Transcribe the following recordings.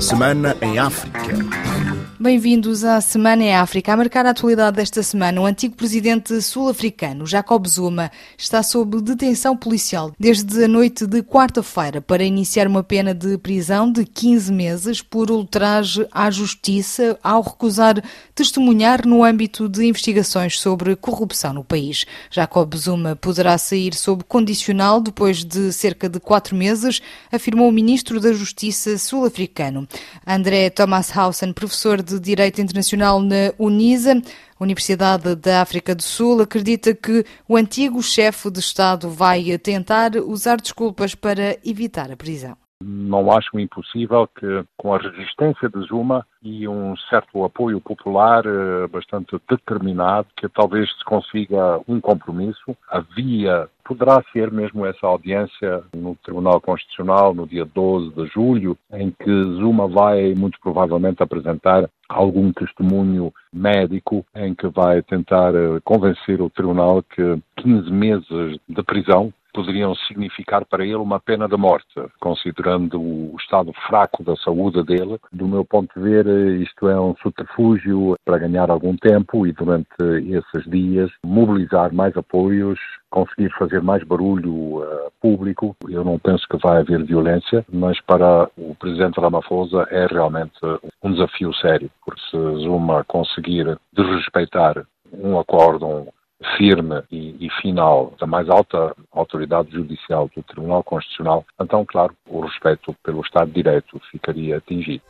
Semana em África. Bem-vindos à Semana em África. A marcar a atualidade desta semana, o antigo presidente sul-africano, Jacob Zuma, está sob detenção policial desde a noite de quarta-feira para iniciar uma pena de prisão de 15 meses por ultraje à justiça ao recusar testemunhar no âmbito de investigações sobre corrupção no país. Jacob Zuma poderá sair sob condicional depois de cerca de quatro meses, afirmou o ministro da Justiça sul-africano. André Thomas Hausen, professor de de Direito Internacional na UNISA, Universidade da África do Sul, acredita que o antigo chefe de Estado vai tentar usar desculpas para evitar a prisão. Não acho impossível que, com a resistência de Zuma e um certo apoio popular eh, bastante determinado, que talvez se consiga um compromisso. A via poderá ser mesmo essa audiência no Tribunal Constitucional no dia 12 de julho, em que Zuma vai muito provavelmente apresentar algum testemunho médico em que vai tentar eh, convencer o tribunal que 15 meses de prisão poderiam significar para ele uma pena de morte, considerando o estado fraco da saúde dele. Do meu ponto de ver, isto é um subterfúgio para ganhar algum tempo e durante esses dias mobilizar mais apoios, conseguir fazer mais barulho uh, público. Eu não penso que vai haver violência, mas para o presidente Ramaphosa é realmente um desafio sério, porque se Zuma conseguir desrespeitar um acórdão firme e, e, final da mais alta autoridade judicial do Tribunal Constitucional, então, claro, o respeito pelo Estado de Direito ficaria atingido.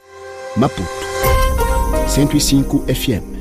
Maputo 105 FM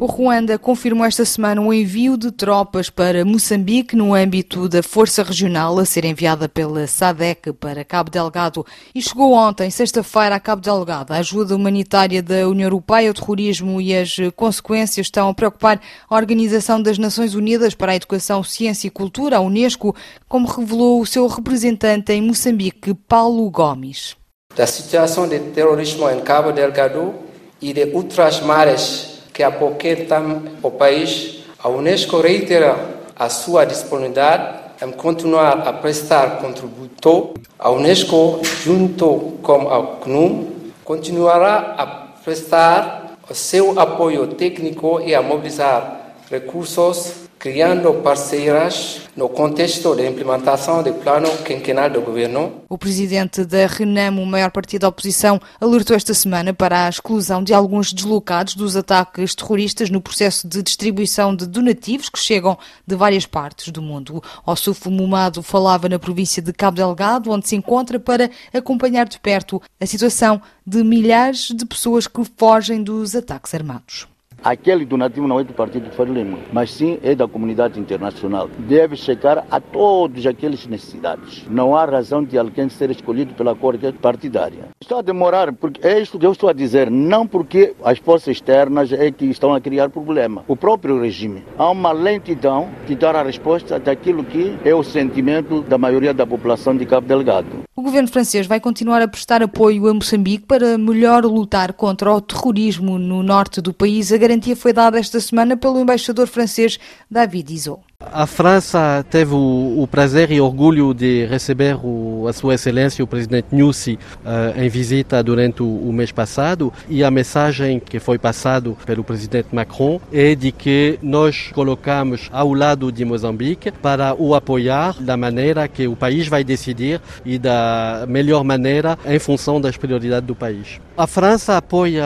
o Ruanda confirmou esta semana o envio de tropas para Moçambique no âmbito da Força Regional a ser enviada pela SADEC para Cabo Delgado e chegou ontem, sexta-feira, a Cabo Delgado. A ajuda humanitária da União Europeia, o terrorismo e as consequências estão a preocupar a Organização das Nações Unidas para a Educação, Ciência e Cultura, a Unesco, como revelou o seu representante em Moçambique, Paulo Gomes. A situação de terrorismo em Cabo Delgado e de outras mares que apoquentam o país, a Unesco reitera a sua disponibilidade em continuar a prestar contributo. A Unesco, junto com a CNUM, continuará a prestar o seu apoio técnico e a mobilizar recursos criando parceiras no contexto da implementação do plano quinquenal do governo. O presidente da RENAM, o maior partido da oposição, alertou esta semana para a exclusão de alguns deslocados dos ataques terroristas no processo de distribuição de donativos que chegam de várias partes do mundo. O Sufo Mumado falava na província de Cabo Delgado, onde se encontra para acompanhar de perto a situação de milhares de pessoas que fogem dos ataques armados. Aquele donativo não é do Partido Farlima, mas sim é da comunidade internacional. Deve chegar a todos aqueles necessidades. Não há razão de alguém ser escolhido pela cor partidária. Está a demorar, porque é isso que eu estou a dizer, não porque as forças externas é que estão a criar problema. O próprio regime. Há uma lentidão de dar a resposta daquilo que é o sentimento da maioria da população de Cabo Delgado. O governo francês vai continuar a prestar apoio a Moçambique para melhor lutar contra o terrorismo no norte do país garantia foi dada esta semana pelo embaixador francês David Izot. A França teve o, o, prazer e orgulho de receber o, a Sua Excelência, o presidente Nussi, uh, em visita durante o, o, mês passado e a mensagem que foi passada pelo presidente Macron é de que nós colocamos ao lado de Moçambique para o apoiar da maneira que o país vai decidir e da melhor maneira em função das prioridades do país. A França apoia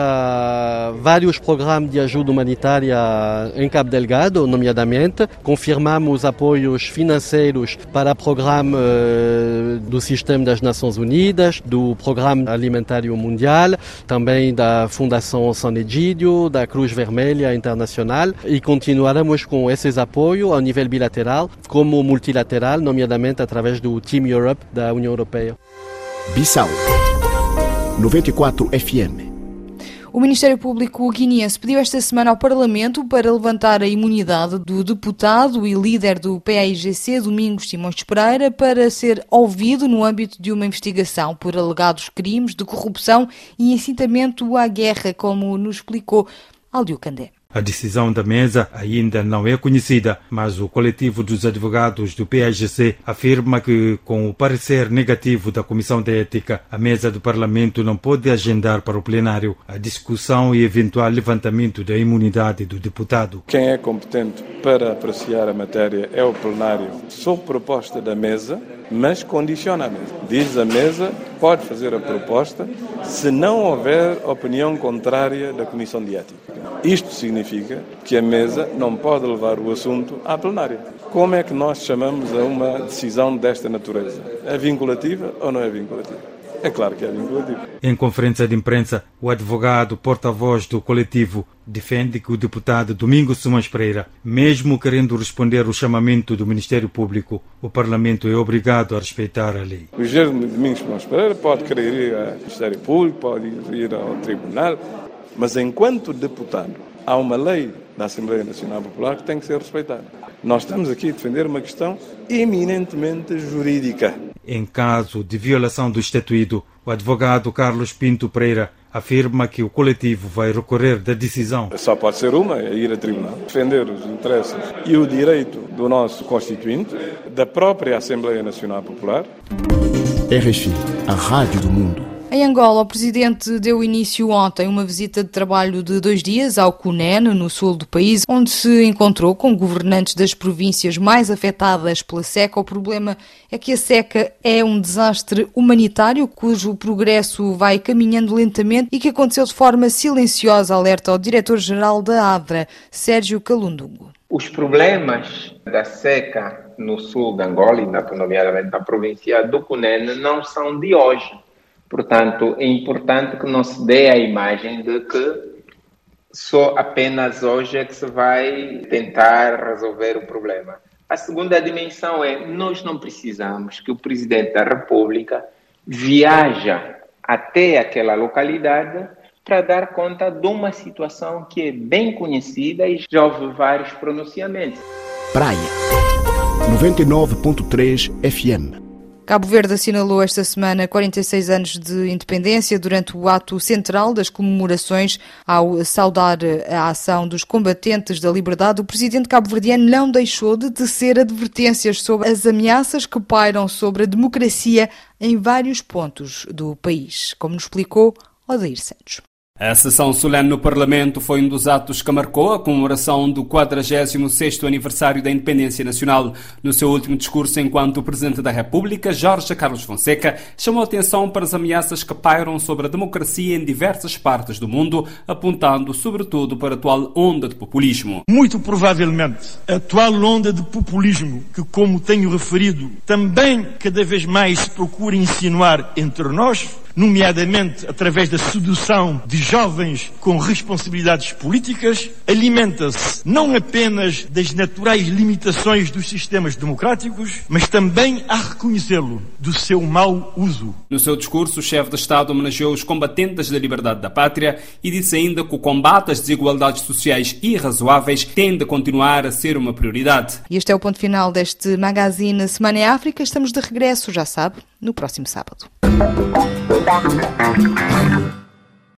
vários programas de ajuda humanitária em Cabo Delgado, nomeadamente, confirma confirmamos apoios financeiros para o programa eh, do Sistema das Nações Unidas, do Programa Alimentário Mundial, também da Fundação São Egídio, da Cruz Vermelha Internacional e continuaremos com esses apoios ao nível bilateral como multilateral, nomeadamente através do Team Europe da União Europeia. Bissau 94 FM o Ministério Público guineense pediu esta semana ao Parlamento para levantar a imunidade do deputado e líder do PAIGC, Domingos Simões Pereira, para ser ouvido no âmbito de uma investigação por alegados crimes de corrupção e incitamento à guerra, como nos explicou Aldio Candé. A decisão da mesa ainda não é conhecida, mas o coletivo dos advogados do PAGC afirma que, com o parecer negativo da Comissão de Ética, a mesa do Parlamento não pode agendar para o plenário a discussão e eventual levantamento da imunidade do deputado. Quem é competente para apreciar a matéria é o plenário, sob proposta da mesa, mas condiciona a mesa. Diz a mesa, pode fazer a proposta se não houver opinião contrária da Comissão de Ética. Isto significa que a mesa não pode levar o assunto à plenária. Como é que nós chamamos a uma decisão desta natureza? É vinculativa ou não é vinculativa? É claro que é vinculativo. Em conferência de imprensa, o advogado porta-voz do coletivo defende que o deputado Domingos Simões Pereira, mesmo querendo responder ao chamamento do Ministério Público, o Parlamento é obrigado a respeitar a lei. O engenheiro Domingos Simões Pereira pode querer ir ao Ministério Público, pode ir ao Tribunal, mas enquanto deputado, há uma lei da Assembleia Nacional Popular que tem que ser respeitada. Nós estamos aqui a defender uma questão eminentemente jurídica. Em caso de violação do estatuído, o advogado Carlos Pinto Pereira afirma que o coletivo vai recorrer da decisão. Só pode ser uma, é ir a tribunal. Defender os interesses e o direito do nosso constituinte, da própria Assembleia Nacional Popular. RFI, a Rádio do Mundo. Em Angola, o presidente deu início ontem uma visita de trabalho de dois dias ao CUNEN, no sul do país, onde se encontrou com governantes das províncias mais afetadas pela seca. O problema é que a seca é um desastre humanitário cujo progresso vai caminhando lentamente e que aconteceu de forma silenciosa, alerta o diretor-geral da ADRA, Sérgio Calundungo. Os problemas da seca no sul de Angola, e nomeadamente na província do Cunene, não são de hoje Portanto, é importante que não se dê a imagem de que só apenas hoje é que se vai tentar resolver o problema. A segunda dimensão é nós não precisamos que o presidente da República viaja até aquela localidade para dar conta de uma situação que é bem conhecida e já houve vários pronunciamentos. Praia 99.3 FM Cabo Verde assinalou esta semana 46 anos de independência durante o ato central das comemorações ao saudar a ação dos combatentes da liberdade. O presidente cabo-verdiano não deixou de tecer advertências sobre as ameaças que pairam sobre a democracia em vários pontos do país, como nos explicou Odair Santos. A sessão solene no Parlamento foi um dos atos que marcou a comemoração do 46º aniversário da independência nacional. No seu último discurso enquanto Presidente da República, Jorge Carlos Fonseca chamou atenção para as ameaças que pairam sobre a democracia em diversas partes do mundo, apontando sobretudo para a atual onda de populismo. Muito provavelmente, a atual onda de populismo, que como tenho referido, também cada vez mais se procura insinuar entre nós, nomeadamente através da sedução de jovens com responsabilidades políticas, alimenta-se não apenas das naturais limitações dos sistemas democráticos, mas também, a reconhecê-lo, do seu mau uso. No seu discurso, o chefe de Estado homenageou os combatentes da liberdade da pátria e disse ainda que o combate às desigualdades sociais irrazoáveis tem de continuar a ser uma prioridade. E este é o ponto final deste Magazine Semana em África. Estamos de regresso, já sabe, no próximo sábado.